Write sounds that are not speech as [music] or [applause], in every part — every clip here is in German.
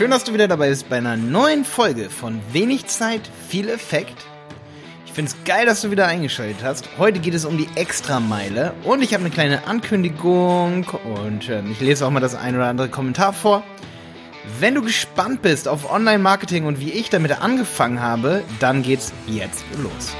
Schön, dass du wieder dabei bist bei einer neuen Folge von Wenig Zeit, viel Effekt. Ich finde es geil, dass du wieder eingeschaltet hast. Heute geht es um die Extrameile und ich habe eine kleine Ankündigung und äh, ich lese auch mal das ein oder andere Kommentar vor. Wenn du gespannt bist auf Online-Marketing und wie ich damit angefangen habe, dann geht's jetzt los.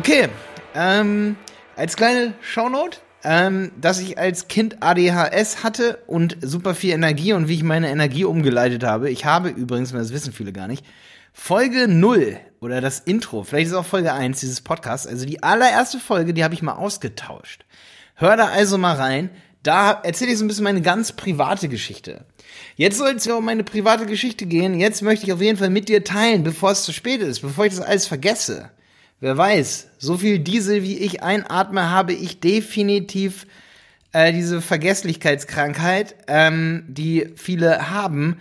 Okay, ähm, als kleine Shownote, ähm, dass ich als Kind ADHS hatte und super viel Energie und wie ich meine Energie umgeleitet habe. Ich habe übrigens, das wissen viele gar nicht, Folge 0 oder das Intro, vielleicht ist auch Folge 1 dieses Podcasts, also die allererste Folge, die habe ich mal ausgetauscht. Hör da also mal rein. Da erzähle ich so ein bisschen meine ganz private Geschichte. Jetzt soll es ja um meine private Geschichte gehen. Jetzt möchte ich auf jeden Fall mit dir teilen, bevor es zu spät ist, bevor ich das alles vergesse. Wer weiß, so viel Diesel wie ich einatme, habe ich definitiv äh, diese Vergesslichkeitskrankheit, ähm, die viele haben.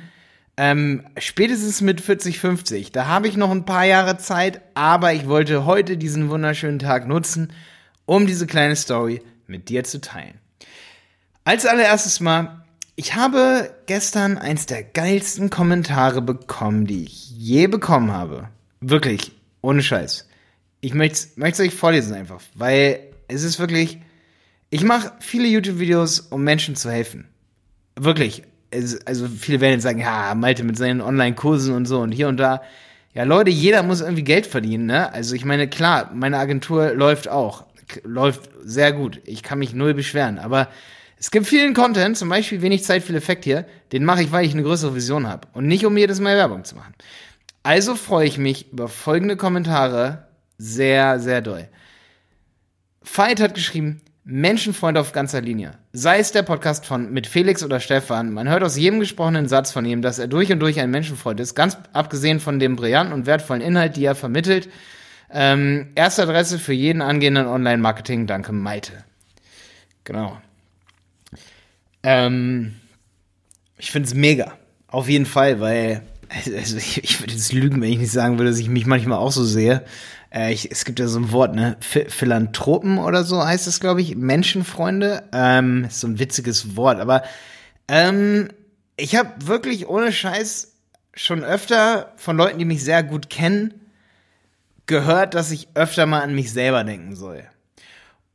Ähm, spätestens mit 40, 50. Da habe ich noch ein paar Jahre Zeit, aber ich wollte heute diesen wunderschönen Tag nutzen, um diese kleine Story mit dir zu teilen. Als allererstes mal, ich habe gestern eins der geilsten Kommentare bekommen, die ich je bekommen habe. Wirklich, ohne Scheiß ich möchte es euch vorlesen einfach, weil es ist wirklich, ich mache viele YouTube-Videos, um Menschen zu helfen. Wirklich. Es, also viele werden jetzt sagen, ja, Malte mit seinen Online-Kursen und so und hier und da. Ja, Leute, jeder muss irgendwie Geld verdienen, ne? Also ich meine, klar, meine Agentur läuft auch. Läuft sehr gut. Ich kann mich null beschweren. Aber es gibt vielen Content, zum Beispiel wenig Zeit, viel Effekt hier, den mache ich, weil ich eine größere Vision habe. Und nicht, um jedes Mal Werbung zu machen. Also freue ich mich über folgende Kommentare sehr, sehr doll. Veit hat geschrieben, Menschenfreund auf ganzer Linie. Sei es der Podcast von mit Felix oder Stefan, man hört aus jedem gesprochenen Satz von ihm, dass er durch und durch ein Menschenfreund ist, ganz abgesehen von dem brillanten und wertvollen Inhalt, die er vermittelt. Ähm, erste Adresse für jeden angehenden Online-Marketing, danke Maite. Genau. Ähm, ich finde es mega. Auf jeden Fall, weil also ich, ich würde jetzt lügen, wenn ich nicht sagen würde, dass ich mich manchmal auch so sehe. Äh, ich, es gibt ja so ein Wort, ne? Philanthropen oder so heißt es, glaube ich. Menschenfreunde. Ähm, ist so ein witziges Wort. Aber ähm, ich habe wirklich ohne Scheiß schon öfter von Leuten, die mich sehr gut kennen, gehört, dass ich öfter mal an mich selber denken soll.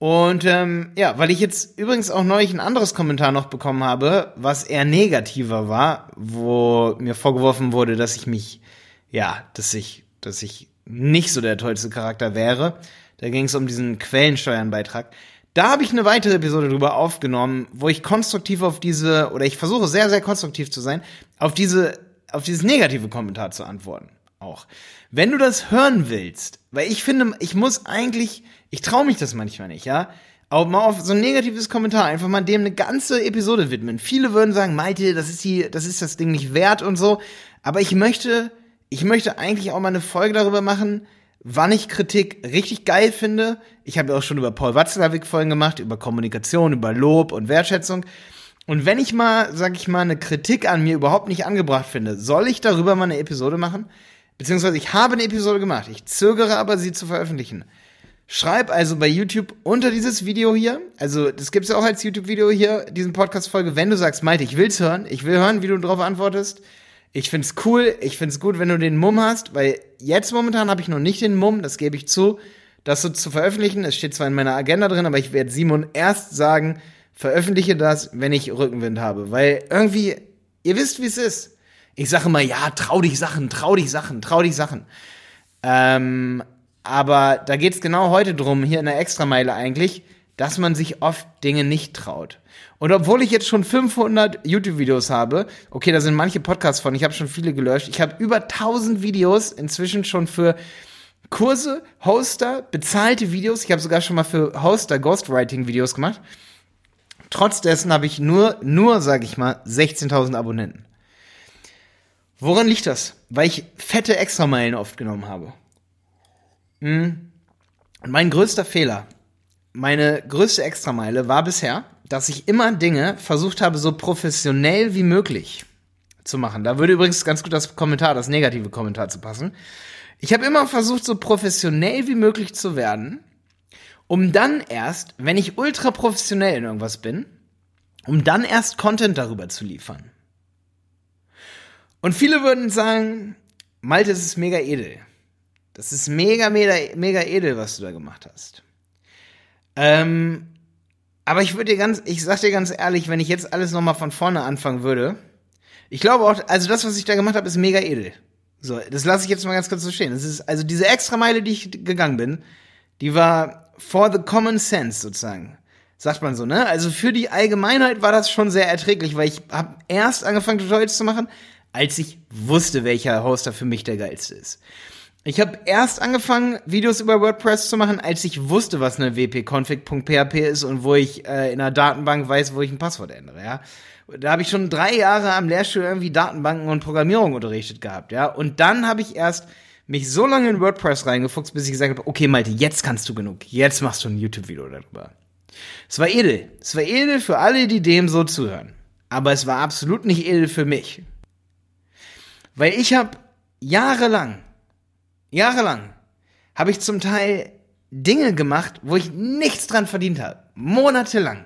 Und ähm, ja, weil ich jetzt übrigens auch neulich ein anderes Kommentar noch bekommen habe, was eher negativer war, wo mir vorgeworfen wurde, dass ich mich, ja, dass ich, dass ich nicht so der tollste Charakter wäre. Da ging es um diesen Quellensteuernbeitrag. Da habe ich eine weitere Episode drüber aufgenommen, wo ich konstruktiv auf diese, oder ich versuche sehr, sehr konstruktiv zu sein, auf diese, auf dieses negative Kommentar zu antworten. Auch. Wenn du das hören willst, weil ich finde, ich muss eigentlich, ich traue mich das manchmal nicht, ja, auch mal auf so ein negatives Kommentar einfach mal dem eine ganze Episode widmen. Viele würden sagen, Malte, das ist die, das ist das Ding nicht wert und so. Aber ich möchte ich möchte eigentlich auch mal eine Folge darüber machen, wann ich Kritik richtig geil finde. Ich habe ja auch schon über Paul Watzlawick Folgen gemacht, über Kommunikation, über Lob und Wertschätzung. Und wenn ich mal, sag ich mal, eine Kritik an mir überhaupt nicht angebracht finde, soll ich darüber mal eine Episode machen? Beziehungsweise ich habe eine Episode gemacht. Ich zögere aber, sie zu veröffentlichen. Schreib also bei YouTube unter dieses Video hier, also das gibt's ja auch als YouTube-Video hier, diesen Podcast-Folge, wenn du sagst, Malte, ich will's hören, ich will hören, wie du darauf antwortest, ich find's cool, ich find's gut, wenn du den Mumm hast, weil jetzt momentan habe ich noch nicht den Mumm, das gebe ich zu, das so zu veröffentlichen. Es steht zwar in meiner Agenda drin, aber ich werde Simon erst sagen, veröffentliche das, wenn ich Rückenwind habe, weil irgendwie, ihr wisst, wie es ist. Ich sage mal, ja, trau dich Sachen, trau dich Sachen, trau dich Sachen. Ähm, aber da geht's genau heute drum, hier in der Extrameile eigentlich, dass man sich oft Dinge nicht traut. Und obwohl ich jetzt schon 500 YouTube-Videos habe, okay, da sind manche Podcasts von, ich habe schon viele gelöscht, ich habe über 1000 Videos inzwischen schon für Kurse, Hoster, bezahlte Videos. Ich habe sogar schon mal für Hoster Ghostwriting-Videos gemacht. Trotz dessen habe ich nur, nur, sag ich mal, 16.000 Abonnenten. Woran liegt das? Weil ich fette Extrameilen oft genommen habe. Hm. Und mein größter Fehler, meine größte Extrameile war bisher, dass ich immer Dinge versucht habe, so professionell wie möglich zu machen. Da würde übrigens ganz gut das Kommentar, das negative Kommentar zu passen. Ich habe immer versucht, so professionell wie möglich zu werden, um dann erst, wenn ich ultra professionell in irgendwas bin, um dann erst Content darüber zu liefern. Und viele würden sagen, Malte, das ist mega edel. Das ist mega, mega, mega edel, was du da gemacht hast. Ähm, aber ich würde dir ganz, ich sag dir ganz ehrlich, wenn ich jetzt alles nochmal von vorne anfangen würde, ich glaube auch, also das, was ich da gemacht habe, ist mega edel. So, das lasse ich jetzt mal ganz kurz so stehen. Das ist, also diese extra Meile, die ich gegangen bin, die war for the common sense sozusagen. Sagt man so, ne? Also für die Allgemeinheit war das schon sehr erträglich, weil ich habe erst angefangen, Tutorials zu machen, als ich wusste, welcher Hoster für mich der geilste ist. Ich habe erst angefangen, Videos über WordPress zu machen, als ich wusste, was eine wp-config.php ist und wo ich äh, in einer Datenbank weiß, wo ich ein Passwort ändere, ja. Da habe ich schon drei Jahre am Lehrstuhl irgendwie Datenbanken und Programmierung unterrichtet gehabt, ja. Und dann habe ich erst mich so lange in WordPress reingefuchst, bis ich gesagt habe, okay, Malte, jetzt kannst du genug. Jetzt machst du ein YouTube-Video darüber. Es war edel. Es war edel für alle, die dem so zuhören. Aber es war absolut nicht edel für mich. Weil ich habe jahrelang jahrelang habe ich zum Teil Dinge gemacht, wo ich nichts dran verdient habe. Monatelang.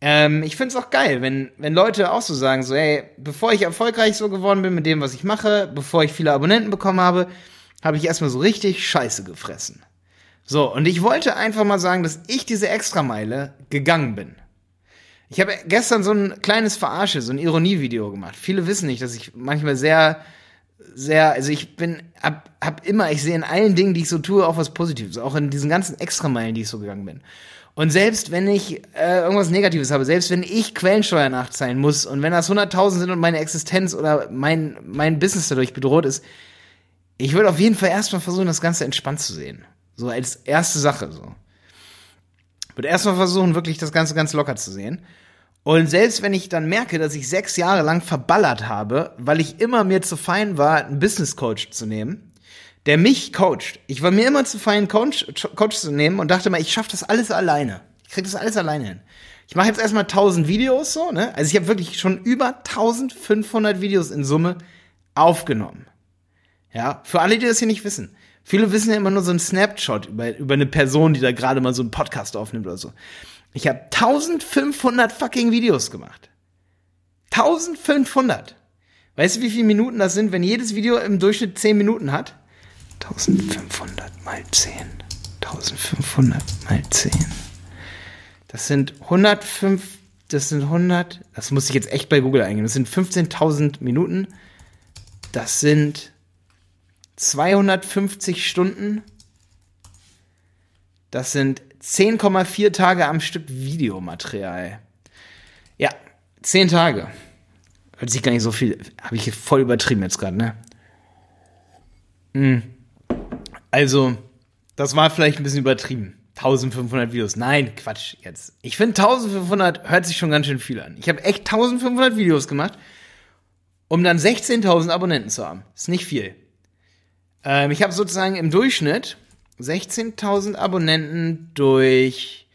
Ähm, ich find's auch geil, wenn, wenn Leute auch so sagen, so, ey, bevor ich erfolgreich so geworden bin mit dem, was ich mache, bevor ich viele Abonnenten bekommen habe, habe ich erstmal so richtig Scheiße gefressen. So, und ich wollte einfach mal sagen, dass ich diese Extrameile gegangen bin. Ich habe gestern so ein kleines Verarsche, so ein Ironievideo gemacht. Viele wissen nicht, dass ich manchmal sehr sehr, also ich bin, hab, hab immer, ich sehe in allen Dingen, die ich so tue, auch was Positives, auch in diesen ganzen Extrameilen, die ich so gegangen bin. Und selbst wenn ich äh, irgendwas Negatives habe, selbst wenn ich Quellensteuer nachzahlen muss und wenn das 100.000 sind und meine Existenz oder mein, mein Business dadurch bedroht ist, ich würde auf jeden Fall erstmal versuchen, das Ganze entspannt zu sehen. So als erste Sache, so. Würde erstmal versuchen, wirklich das Ganze ganz locker zu sehen. Und selbst wenn ich dann merke, dass ich sechs Jahre lang verballert habe, weil ich immer mir zu fein war, einen Business Coach zu nehmen, der mich coacht. Ich war mir immer zu fein, Coach, Coach zu nehmen und dachte mal, ich schaffe das alles alleine. Ich krieg das alles alleine hin. Ich mache jetzt erstmal 1000 Videos so, ne? Also ich habe wirklich schon über 1500 Videos in Summe aufgenommen. Ja, für alle, die das hier nicht wissen. Viele wissen ja immer nur so einen Snapshot über, über eine Person, die da gerade mal so einen Podcast aufnimmt oder so. Ich habe 1500 fucking Videos gemacht. 1500. Weißt du, wie viele Minuten das sind, wenn jedes Video im Durchschnitt 10 Minuten hat? 1500 mal 10. 1500 mal 10. Das sind 105, das sind 100, das muss ich jetzt echt bei Google eingeben. Das sind 15.000 Minuten. Das sind 250 Stunden. Das sind 10,4 Tage am Stück Videomaterial. Ja, 10 Tage. Hört sich gar nicht so viel. Habe ich hier voll übertrieben jetzt gerade, ne? Mhm. Also, das war vielleicht ein bisschen übertrieben. 1500 Videos. Nein, Quatsch jetzt. Ich finde 1500 hört sich schon ganz schön viel an. Ich habe echt 1500 Videos gemacht, um dann 16.000 Abonnenten zu haben. Ist nicht viel. Ähm, ich habe sozusagen im Durchschnitt 16.000 Abonnenten durch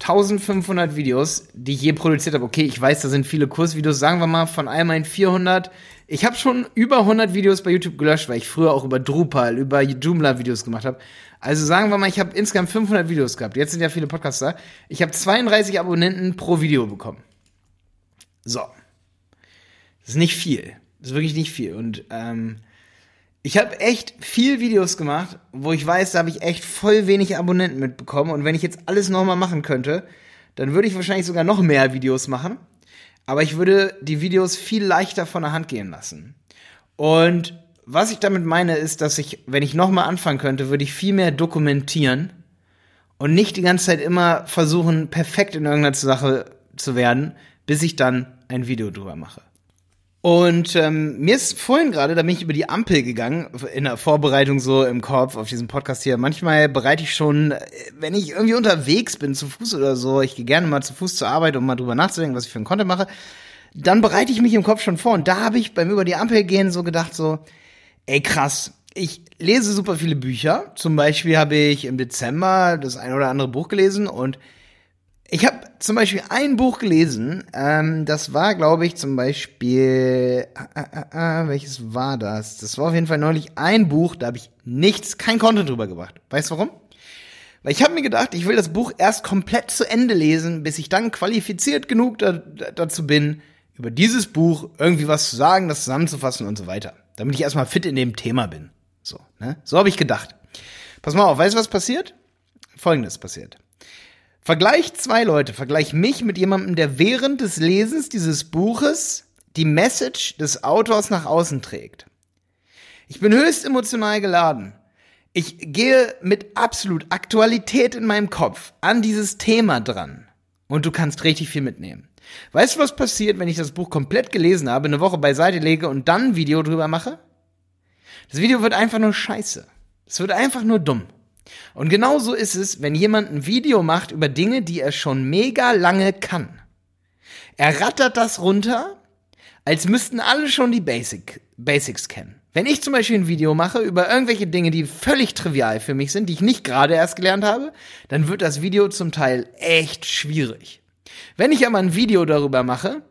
1500 Videos, die ich je produziert habe. Okay, ich weiß, da sind viele Kursvideos. Sagen wir mal von all meinen 400. Ich habe schon über 100 Videos bei YouTube gelöscht, weil ich früher auch über Drupal, über Joomla Videos gemacht habe. Also sagen wir mal, ich habe insgesamt 500 Videos gehabt. Jetzt sind ja viele Podcasts da. Ich habe 32 Abonnenten pro Video bekommen. So. Das ist nicht viel. Das ist wirklich nicht viel. Und ähm, ich habe echt viel Videos gemacht, wo ich weiß, da habe ich echt voll wenig Abonnenten mitbekommen. Und wenn ich jetzt alles nochmal machen könnte, dann würde ich wahrscheinlich sogar noch mehr Videos machen. Aber ich würde die Videos viel leichter von der Hand gehen lassen. Und was ich damit meine, ist, dass ich, wenn ich nochmal anfangen könnte, würde ich viel mehr dokumentieren und nicht die ganze Zeit immer versuchen, perfekt in irgendeiner Sache zu werden, bis ich dann ein Video drüber mache. Und ähm, mir ist vorhin gerade, da bin ich über die Ampel gegangen, in der Vorbereitung so im Kopf auf diesen Podcast hier. Manchmal bereite ich schon, äh, wenn ich irgendwie unterwegs bin, zu Fuß oder so, ich gehe gerne mal zu Fuß zur Arbeit, um mal drüber nachzudenken, was ich für einen Content mache, dann bereite ich mich im Kopf schon vor. Und da habe ich beim über die Ampel gehen so gedacht, so, ey krass, ich lese super viele Bücher. Zum Beispiel habe ich im Dezember das ein oder andere Buch gelesen und Ich habe zum Beispiel ein Buch gelesen, ähm, das war, glaube ich, zum Beispiel, äh, äh, äh, welches war das? Das war auf jeden Fall neulich ein Buch, da habe ich nichts, kein Content drüber gebracht. Weißt du warum? Weil ich habe mir gedacht, ich will das Buch erst komplett zu Ende lesen, bis ich dann qualifiziert genug da, dazu bin, über dieses Buch irgendwie was zu sagen, das zusammenzufassen und so weiter. Damit ich erstmal fit in dem Thema bin. So, ne? So habe ich gedacht. Pass mal auf, weißt du, was passiert? Folgendes passiert. Vergleich zwei Leute, vergleich mich mit jemandem, der während des Lesens dieses Buches die Message des Autors nach außen trägt. Ich bin höchst emotional geladen. Ich gehe mit absolut Aktualität in meinem Kopf an dieses Thema dran. Und du kannst richtig viel mitnehmen. Weißt du, was passiert, wenn ich das Buch komplett gelesen habe, eine Woche beiseite lege und dann ein Video drüber mache? Das Video wird einfach nur scheiße. Es wird einfach nur dumm. Und genauso ist es, wenn jemand ein Video macht über Dinge, die er schon mega lange kann. Er rattert das runter, als müssten alle schon die Basic, Basics kennen. Wenn ich zum Beispiel ein Video mache über irgendwelche Dinge, die völlig trivial für mich sind, die ich nicht gerade erst gelernt habe, dann wird das Video zum Teil echt schwierig. Wenn ich aber ein Video darüber mache,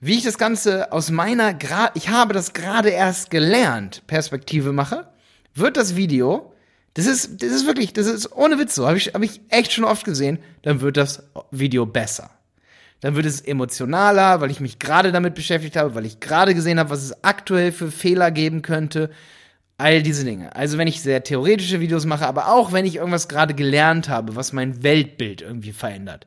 wie ich das Ganze aus meiner, ich habe das gerade erst gelernt, Perspektive mache, wird das Video, das ist, das ist wirklich, das ist ohne Witz so, habe ich, hab ich echt schon oft gesehen, dann wird das Video besser dann wird es emotionaler, weil ich mich gerade damit beschäftigt habe, weil ich gerade gesehen habe, was es aktuell für Fehler geben könnte. All diese Dinge. Also wenn ich sehr theoretische Videos mache, aber auch wenn ich irgendwas gerade gelernt habe, was mein Weltbild irgendwie verändert.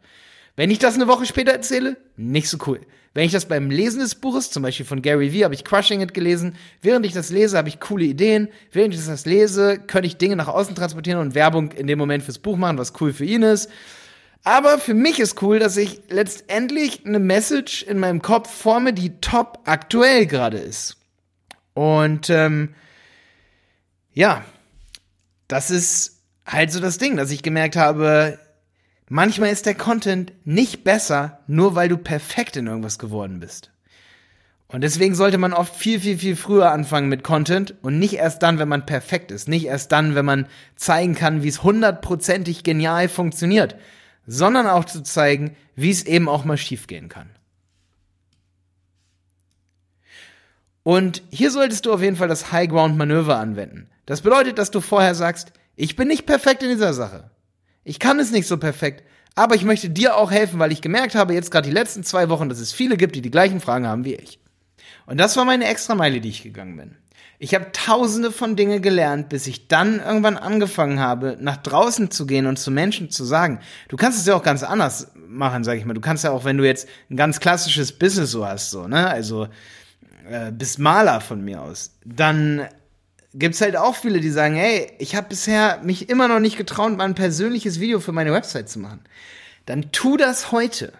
Wenn ich das eine Woche später erzähle, nicht so cool. Wenn ich das beim Lesen des Buches, zum Beispiel von Gary Vee, habe ich Crushing It gelesen. Während ich das lese, habe ich coole Ideen. Während ich das lese, könnte ich Dinge nach außen transportieren und Werbung in dem Moment fürs Buch machen, was cool für ihn ist. Aber für mich ist cool, dass ich letztendlich eine Message in meinem Kopf forme, die top aktuell gerade ist. Und ähm, ja, das ist halt so das Ding, dass ich gemerkt habe, manchmal ist der Content nicht besser, nur weil du perfekt in irgendwas geworden bist. Und deswegen sollte man oft viel, viel, viel früher anfangen mit Content und nicht erst dann, wenn man perfekt ist. Nicht erst dann, wenn man zeigen kann, wie es hundertprozentig genial funktioniert sondern auch zu zeigen, wie es eben auch mal schiefgehen kann. Und hier solltest du auf jeden Fall das High Ground Manöver anwenden. Das bedeutet, dass du vorher sagst, ich bin nicht perfekt in dieser Sache. Ich kann es nicht so perfekt, aber ich möchte dir auch helfen, weil ich gemerkt habe, jetzt gerade die letzten zwei Wochen, dass es viele gibt, die die gleichen Fragen haben wie ich. Und das war meine Extrameile, die ich gegangen bin. Ich habe tausende von Dinge gelernt, bis ich dann irgendwann angefangen habe, nach draußen zu gehen und zu Menschen zu sagen. Du kannst es ja auch ganz anders machen, sag ich mal. Du kannst ja auch, wenn du jetzt ein ganz klassisches Business so hast, so, ne, also äh, bist Maler von mir aus, dann gibt's halt auch viele, die sagen, hey, ich habe bisher mich immer noch nicht getraut, mal ein persönliches Video für meine Website zu machen. Dann tu das heute.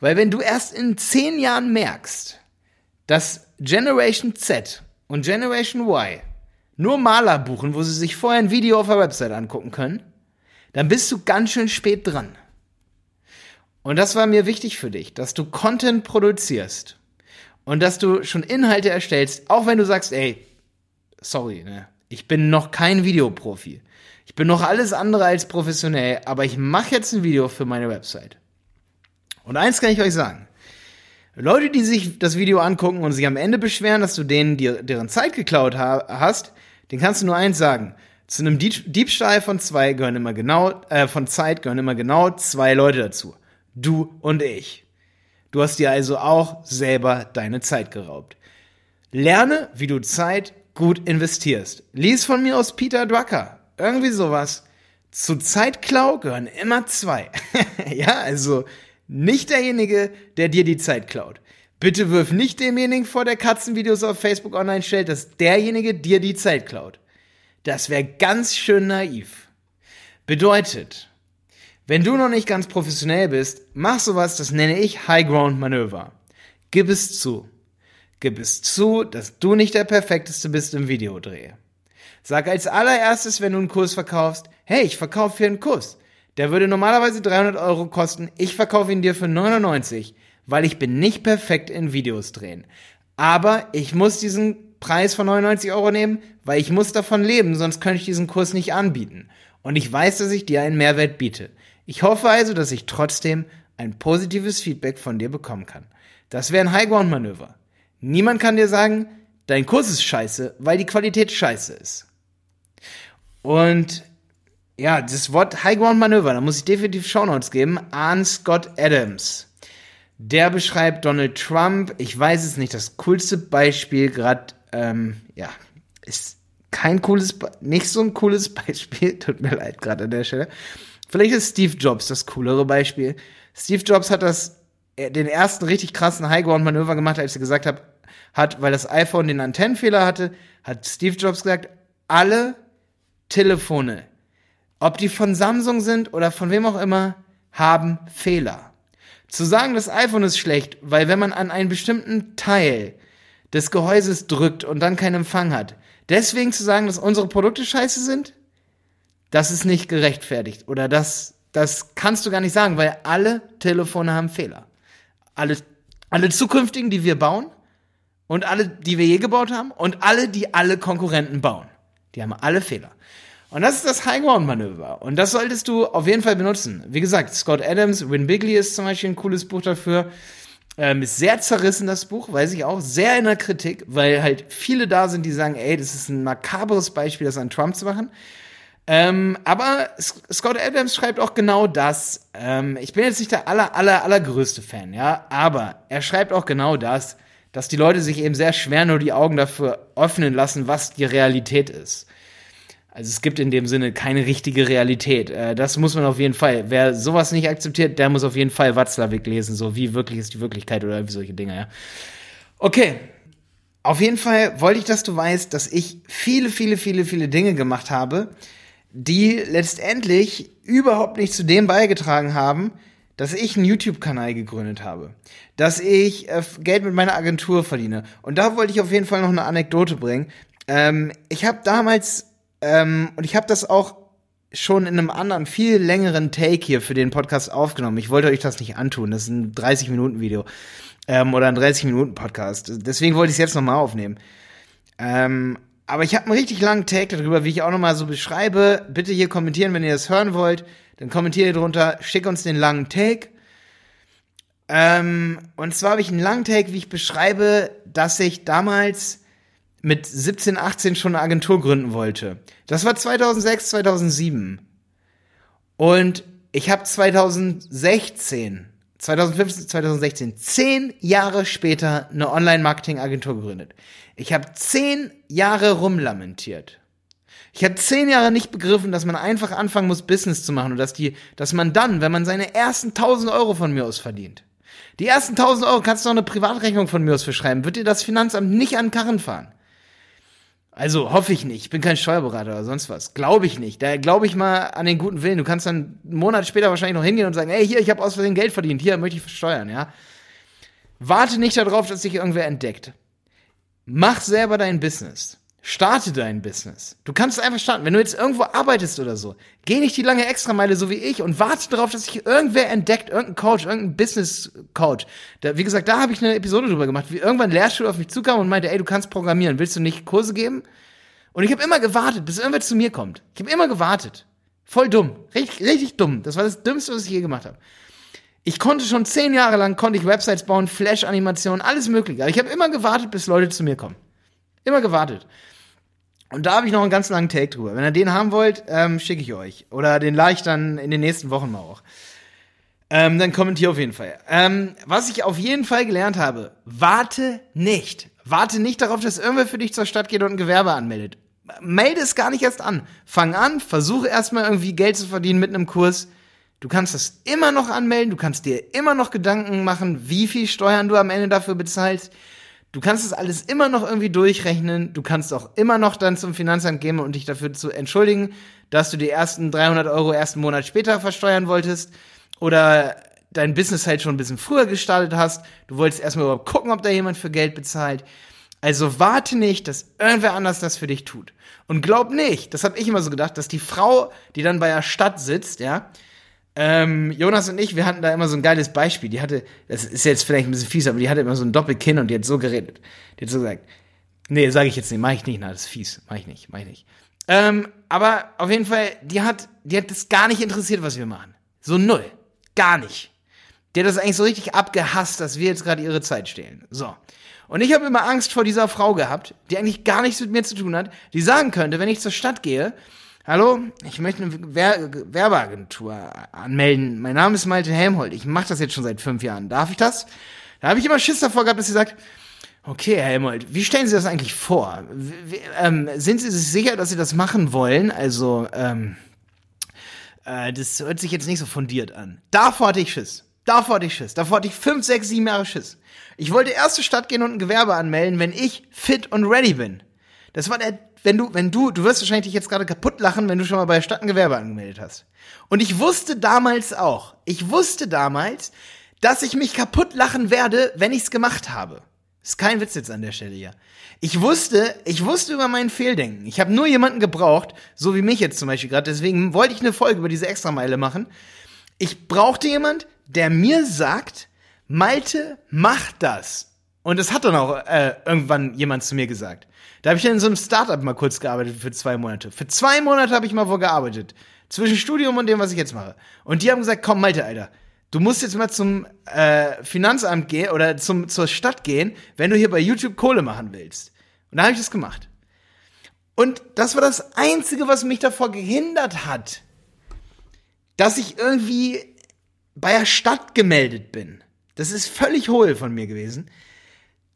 Weil wenn du erst in zehn Jahren merkst, dass Generation Z und Generation Y nur Maler buchen, wo sie sich vorher ein Video auf der Website angucken können, dann bist du ganz schön spät dran. Und das war mir wichtig für dich, dass du Content produzierst und dass du schon Inhalte erstellst, auch wenn du sagst, ey, sorry, ne, ich bin noch kein Videoprofi. Ich bin noch alles andere als professionell, aber ich mache jetzt ein Video für meine Website. Und eins kann ich euch sagen. Leute, die sich das Video angucken und sich am Ende beschweren, dass du denen deren Zeit geklaut ha hast, den kannst du nur eins sagen. Zu einem Diebstahl von zwei gehören immer genau, äh, von Zeit gehören immer genau zwei Leute dazu. Du und ich. Du hast dir also auch selber deine Zeit geraubt. Lerne, wie du Zeit gut investierst. Lies von mir aus Peter Drucker. Irgendwie sowas. Zu Zeitklau gehören immer zwei. [laughs] ja, also nicht derjenige, der dir die Zeit klaut. Bitte wirf nicht demjenigen vor, der Katzenvideos auf Facebook online stellt, dass derjenige dir die Zeit klaut. Das wäre ganz schön naiv. Bedeutet, wenn du noch nicht ganz professionell bist, mach sowas, das nenne ich High Ground Manöver. Gib es zu. Gib es zu, dass du nicht der perfekteste bist im Videodreh. Sag als allererstes, wenn du einen Kurs verkaufst, hey, ich verkaufe hier einen Kurs. Der würde normalerweise 300 Euro kosten. Ich verkaufe ihn dir für 99, weil ich bin nicht perfekt in Videos drehen. Aber ich muss diesen Preis von 99 Euro nehmen, weil ich muss davon leben, sonst könnte ich diesen Kurs nicht anbieten. Und ich weiß, dass ich dir einen Mehrwert biete. Ich hoffe also, dass ich trotzdem ein positives Feedback von dir bekommen kann. Das wäre ein High-Ground-Manöver. Niemand kann dir sagen, dein Kurs ist scheiße, weil die Qualität scheiße ist. Und ja, das Wort High Ground Manöver, da muss ich definitiv Shownotes geben, an Scott Adams. Der beschreibt Donald Trump, ich weiß es nicht, das coolste Beispiel gerade, ähm, ja, ist kein cooles, nicht so ein cooles [laughs] Beispiel, tut mir leid gerade an der Stelle. Vielleicht ist Steve Jobs das coolere Beispiel. Steve Jobs hat das, den ersten richtig krassen High Ground Manöver gemacht, als er gesagt hat, hat, weil das iPhone den Antennenfehler hatte, hat Steve Jobs gesagt, alle Telefone, ob die von Samsung sind oder von wem auch immer, haben Fehler. Zu sagen, das iPhone ist schlecht, weil wenn man an einen bestimmten Teil des Gehäuses drückt und dann keinen Empfang hat, deswegen zu sagen, dass unsere Produkte scheiße sind, das ist nicht gerechtfertigt oder das, das kannst du gar nicht sagen, weil alle Telefone haben Fehler. Alle, alle zukünftigen, die wir bauen und alle, die wir je gebaut haben und alle, die alle Konkurrenten bauen. Die haben alle Fehler. Und das ist das High-Ground-Manöver. Und das solltest du auf jeden Fall benutzen. Wie gesagt, Scott Adams, Win Bigley ist zum Beispiel ein cooles Buch dafür. Ähm, ist sehr zerrissen, das Buch, weiß ich auch. Sehr in der Kritik, weil halt viele da sind, die sagen, ey, das ist ein makabres Beispiel, das an Trump zu machen. Ähm, aber Scott Adams schreibt auch genau das. Ähm, ich bin jetzt nicht der aller, aller, allergrößte Fan, ja, aber er schreibt auch genau das, dass die Leute sich eben sehr schwer nur die Augen dafür öffnen lassen, was die Realität ist. Also es gibt in dem Sinne keine richtige Realität. Äh, das muss man auf jeden Fall. Wer sowas nicht akzeptiert, der muss auf jeden Fall Watzlawick lesen, so wie wirklich ist die Wirklichkeit oder solche Dinge, ja. Okay. Auf jeden Fall wollte ich, dass du weißt, dass ich viele, viele, viele, viele Dinge gemacht habe, die letztendlich überhaupt nicht zu dem beigetragen haben, dass ich einen YouTube-Kanal gegründet habe, dass ich äh, Geld mit meiner Agentur verdiene. Und da wollte ich auf jeden Fall noch eine Anekdote bringen. Ähm, ich habe damals ähm, und ich habe das auch schon in einem anderen, viel längeren Take hier für den Podcast aufgenommen. Ich wollte euch das nicht antun. Das ist ein 30-Minuten-Video ähm, oder ein 30-Minuten-Podcast. Deswegen wollte ich es jetzt nochmal aufnehmen. Ähm, aber ich habe einen richtig langen Take darüber, wie ich auch nochmal so beschreibe. Bitte hier kommentieren, wenn ihr das hören wollt. Dann kommentiert drunter, schick uns den langen Take. Ähm, und zwar habe ich einen langen Take, wie ich beschreibe, dass ich damals mit 17, 18 schon eine Agentur gründen wollte. Das war 2006, 2007. Und ich habe 2016, 2015, 2016, zehn Jahre später eine Online-Marketing-Agentur gegründet. Ich habe zehn Jahre rumlamentiert. Ich habe zehn Jahre nicht begriffen, dass man einfach anfangen muss, Business zu machen und dass die, dass man dann, wenn man seine ersten 1000 Euro von mir aus verdient, die ersten 1000 Euro kannst du noch eine Privatrechnung von mir aus verschreiben, wird dir das Finanzamt nicht an Karren fahren. Also hoffe ich nicht. Ich bin kein Steuerberater oder sonst was. Glaube ich nicht. Da glaube ich mal an den guten Willen. Du kannst dann einen Monat später wahrscheinlich noch hingehen und sagen, ey, hier, ich habe aus Versehen Geld verdient. Hier möchte ich versteuern, ja. Warte nicht darauf, dass sich irgendwer entdeckt. Mach selber dein Business. Starte dein Business. Du kannst es einfach starten. Wenn du jetzt irgendwo arbeitest oder so, geh nicht die lange Extrameile so wie ich und warte darauf, dass sich irgendwer entdeckt, irgendein Coach, irgendein Business Coach. Da, wie gesagt, da habe ich eine Episode drüber gemacht, wie irgendwann ein Lehrstuhl auf mich zukam und meinte, ey, du kannst programmieren, willst du nicht Kurse geben? Und ich habe immer gewartet, bis irgendwer zu mir kommt. Ich habe immer gewartet. Voll dumm. Richtig, richtig dumm. Das war das Dümmste, was ich je gemacht habe. Ich konnte schon zehn Jahre lang, konnte ich Websites bauen, Flash-Animationen, alles mögliche. Aber ich habe immer gewartet, bis Leute zu mir kommen. Immer gewartet. Und da habe ich noch einen ganz langen Take drüber. Wenn ihr den haben wollt, ähm, schicke ich euch. Oder den lade ich dann in den nächsten Wochen mal auch. Ähm, dann kommentier auf jeden Fall. Ähm, was ich auf jeden Fall gelernt habe, warte nicht. Warte nicht darauf, dass irgendwer für dich zur Stadt geht und ein Gewerbe anmeldet. Melde es gar nicht erst an. Fang an, versuche erstmal irgendwie Geld zu verdienen mit einem Kurs. Du kannst das immer noch anmelden, du kannst dir immer noch Gedanken machen, wie viel Steuern du am Ende dafür bezahlst. Du kannst es alles immer noch irgendwie durchrechnen. Du kannst auch immer noch dann zum Finanzamt gehen und dich dafür zu entschuldigen, dass du die ersten 300 Euro ersten Monat später versteuern wolltest oder dein Business halt schon ein bisschen früher gestartet hast. Du wolltest erstmal überhaupt gucken, ob da jemand für Geld bezahlt. Also warte nicht, dass irgendwer anders das für dich tut. Und glaub nicht, das habe ich immer so gedacht, dass die Frau, die dann bei der Stadt sitzt, ja, ähm, Jonas und ich, wir hatten da immer so ein geiles Beispiel. Die hatte, das ist jetzt vielleicht ein bisschen fies, aber die hatte immer so ein Doppelkinn und die hat so geredet. Die hat so gesagt, nee, sage ich jetzt nicht, mach ich nicht, na, das ist fies, mach ich nicht, mach ich nicht. Ähm, aber auf jeden Fall, die hat, die hat das gar nicht interessiert, was wir machen. So null. Gar nicht. Der hat das eigentlich so richtig abgehasst, dass wir jetzt gerade ihre Zeit stehlen. So. Und ich habe immer Angst vor dieser Frau gehabt, die eigentlich gar nichts mit mir zu tun hat, die sagen könnte, wenn ich zur Stadt gehe, hallo, ich möchte eine Wer Werbeagentur anmelden. Mein Name ist Malte Helmholt. Ich mache das jetzt schon seit fünf Jahren. Darf ich das? Da habe ich immer Schiss davor gehabt, dass sie sagt, okay, Herr Helmholt, wie stellen Sie das eigentlich vor? Wie, ähm, sind Sie sich sicher, dass Sie das machen wollen? Also, ähm, äh, das hört sich jetzt nicht so fundiert an. Davor hatte ich Schiss. Davor hatte ich Schiss. Davor hatte ich fünf, sechs, sieben Jahre Schiss. Ich wollte erst zur Stadt gehen und ein Gewerbe anmelden, wenn ich fit und ready bin. Das war der, wenn du, wenn du, du wirst wahrscheinlich dich jetzt gerade kaputt lachen, wenn du schon mal bei Stadt ein Gewerbe angemeldet hast. Und ich wusste damals auch, ich wusste damals, dass ich mich kaputt lachen werde, wenn ich's gemacht habe. Ist kein Witz jetzt an der Stelle hier. Ich wusste, ich wusste über meinen Fehldenken. Ich habe nur jemanden gebraucht, so wie mich jetzt zum Beispiel gerade. Deswegen wollte ich eine Folge über diese Extrameile machen. Ich brauchte jemand, der mir sagt, Malte, mach das. Und das hat dann auch äh, irgendwann jemand zu mir gesagt. Da habe ich in so einem Startup mal kurz gearbeitet für zwei Monate. Für zwei Monate habe ich mal wo gearbeitet. Zwischen Studium und dem, was ich jetzt mache. Und die haben gesagt, komm, Malte, Alter, du musst jetzt mal zum äh, Finanzamt gehen oder zum, zur Stadt gehen, wenn du hier bei YouTube Kohle machen willst. Und da habe ich das gemacht. Und das war das Einzige, was mich davor gehindert hat, dass ich irgendwie bei der Stadt gemeldet bin. Das ist völlig hohl von mir gewesen.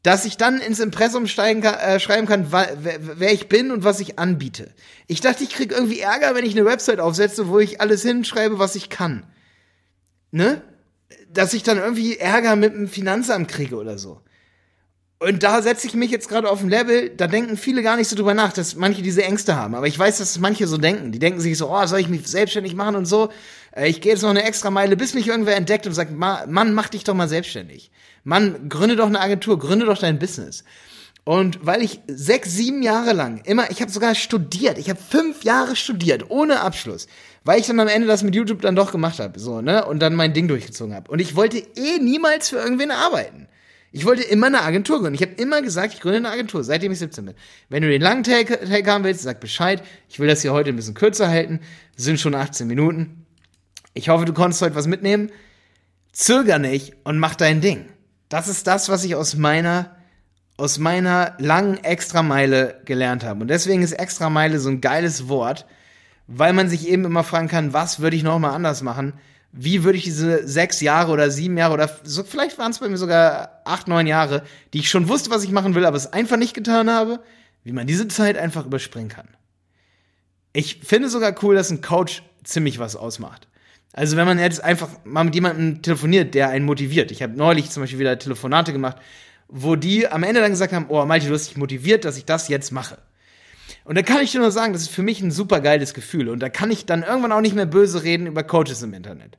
Dass ich dann ins Impressum kann, äh, schreiben kann, wer, wer ich bin und was ich anbiete. Ich dachte, ich krieg irgendwie Ärger, wenn ich eine Website aufsetze, wo ich alles hinschreibe, was ich kann. Ne? Dass ich dann irgendwie Ärger mit dem Finanzamt kriege oder so. Und da setze ich mich jetzt gerade auf ein Level, da denken viele gar nicht so drüber nach, dass manche diese Ängste haben. Aber ich weiß, dass manche so denken. Die denken sich so, oh, soll ich mich selbstständig machen und so. Äh, ich gehe jetzt noch eine extra Meile, bis mich irgendwer entdeckt und sagt, Mann, mach dich doch mal selbstständig. Mann, gründe doch eine Agentur, gründe doch dein Business. Und weil ich sechs, sieben Jahre lang immer, ich habe sogar studiert, ich habe fünf Jahre studiert, ohne Abschluss, weil ich dann am Ende das mit YouTube dann doch gemacht habe, so, ne, und dann mein Ding durchgezogen habe. Und ich wollte eh niemals für irgendwen arbeiten. Ich wollte immer eine Agentur gründen. Ich habe immer gesagt, ich gründe eine Agentur, seitdem ich 17 bin. Wenn du den langen Take, Take haben willst, sag Bescheid. Ich will das hier heute ein bisschen kürzer halten. Sind schon 18 Minuten. Ich hoffe, du konntest heute was mitnehmen. Zöger nicht und mach dein Ding. Das ist das, was ich aus meiner aus meiner langen Extrameile gelernt habe. Und deswegen ist Extrameile so ein geiles Wort, weil man sich eben immer fragen kann, was würde ich noch mal anders machen? Wie würde ich diese sechs Jahre oder sieben Jahre oder so, vielleicht waren es bei mir sogar acht, neun Jahre, die ich schon wusste, was ich machen will, aber es einfach nicht getan habe, wie man diese Zeit einfach überspringen kann. Ich finde sogar cool, dass ein Coach ziemlich was ausmacht. Also wenn man jetzt einfach mal mit jemandem telefoniert, der einen motiviert. Ich habe neulich zum Beispiel wieder Telefonate gemacht, wo die am Ende dann gesagt haben, oh Malte, du hast dich motiviert, dass ich das jetzt mache. Und da kann ich dir nur sagen, das ist für mich ein super geiles Gefühl. Und da kann ich dann irgendwann auch nicht mehr böse reden über Coaches im Internet.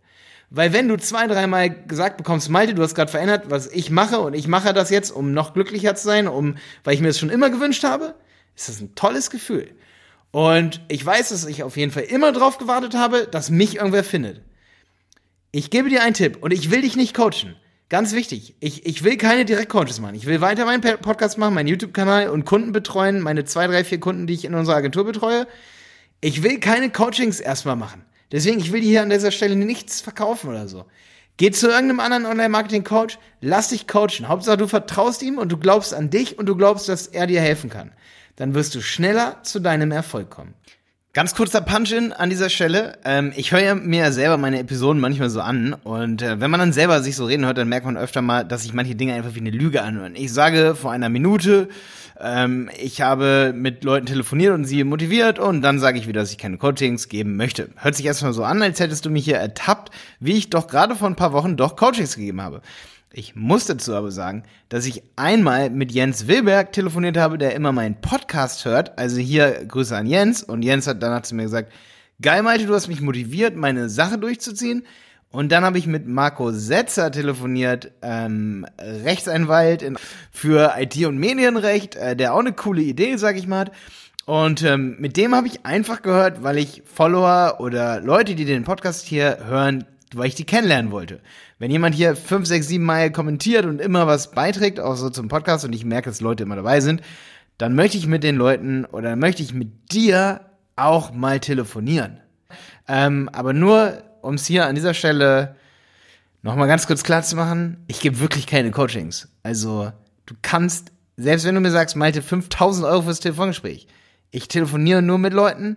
Weil wenn du zwei, dreimal gesagt bekommst, Malte, du hast gerade verändert, was ich mache und ich mache das jetzt, um noch glücklicher zu sein, um, weil ich mir das schon immer gewünscht habe, ist das ein tolles Gefühl. Und ich weiß, dass ich auf jeden Fall immer drauf gewartet habe, dass mich irgendwer findet. Ich gebe dir einen Tipp und ich will dich nicht coachen. Ganz wichtig, ich, ich will keine Direktcoaches machen. Ich will weiter meinen Podcast machen, meinen YouTube-Kanal und Kunden betreuen, meine zwei, drei, vier Kunden, die ich in unserer Agentur betreue. Ich will keine Coachings erstmal machen. Deswegen, ich will dir hier an dieser Stelle nichts verkaufen oder so. Geh zu irgendeinem anderen Online-Marketing-Coach, lass dich coachen. Hauptsache, du vertraust ihm und du glaubst an dich und du glaubst, dass er dir helfen kann dann wirst du schneller zu deinem Erfolg kommen. Ganz kurzer Punch-in an dieser Stelle. Ähm, ich höre mir ja selber meine Episoden manchmal so an und äh, wenn man dann selber sich so reden hört, dann merkt man öfter mal, dass sich manche Dinge einfach wie eine Lüge anhören. Ich sage vor einer Minute, ähm, ich habe mit Leuten telefoniert und sie motiviert und dann sage ich wieder, dass ich keine Coachings geben möchte. Hört sich erstmal so an, als hättest du mich hier ertappt, wie ich doch gerade vor ein paar Wochen doch Coachings gegeben habe. Ich muss dazu aber sagen, dass ich einmal mit Jens Wilberg telefoniert habe, der immer meinen Podcast hört. Also hier Grüße an Jens. Und Jens hat danach zu mir gesagt, geil Malte, du hast mich motiviert, meine Sache durchzuziehen. Und dann habe ich mit Marco Setzer telefoniert, ähm, Rechtsanwalt in, für IT und Medienrecht, äh, der auch eine coole Idee, sag ich mal, hat. Und ähm, mit dem habe ich einfach gehört, weil ich Follower oder Leute, die den Podcast hier hören, weil ich die kennenlernen wollte. Wenn jemand hier fünf, sechs, sieben Mal kommentiert und immer was beiträgt, auch so zum Podcast, und ich merke, dass Leute immer dabei sind, dann möchte ich mit den Leuten oder möchte ich mit dir auch mal telefonieren. Ähm, aber nur um es hier an dieser Stelle nochmal ganz kurz klar zu machen, ich gebe wirklich keine Coachings. Also, du kannst, selbst wenn du mir sagst, Malte, 5000 Euro fürs Telefongespräch, ich telefoniere nur mit Leuten,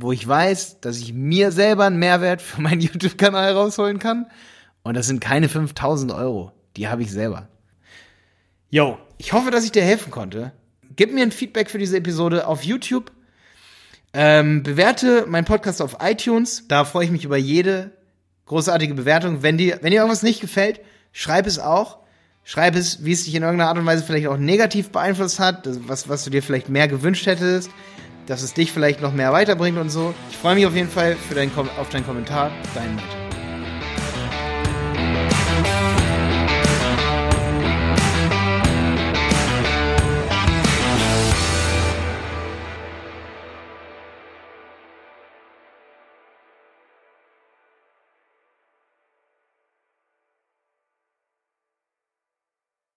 wo ich weiß, dass ich mir selber einen Mehrwert für meinen [laughs] YouTube-Kanal rausholen kann. Und das sind keine 5000 Euro. Die habe ich selber. Yo, ich hoffe, dass ich dir helfen konnte. Gib mir ein Feedback für diese Episode auf YouTube. Ähm, bewerte meinen Podcast auf iTunes. Da freue ich mich über jede großartige Bewertung. Wenn dir, wenn dir irgendwas nicht gefällt, schreib es auch. Schreib es, wie es dich in irgendeiner Art und Weise vielleicht auch negativ beeinflusst hat, was, was du dir vielleicht mehr gewünscht hättest, dass es dich vielleicht noch mehr weiterbringt und so. Ich freue mich auf jeden Fall für dein, auf deinen Kommentar. Dein Matt.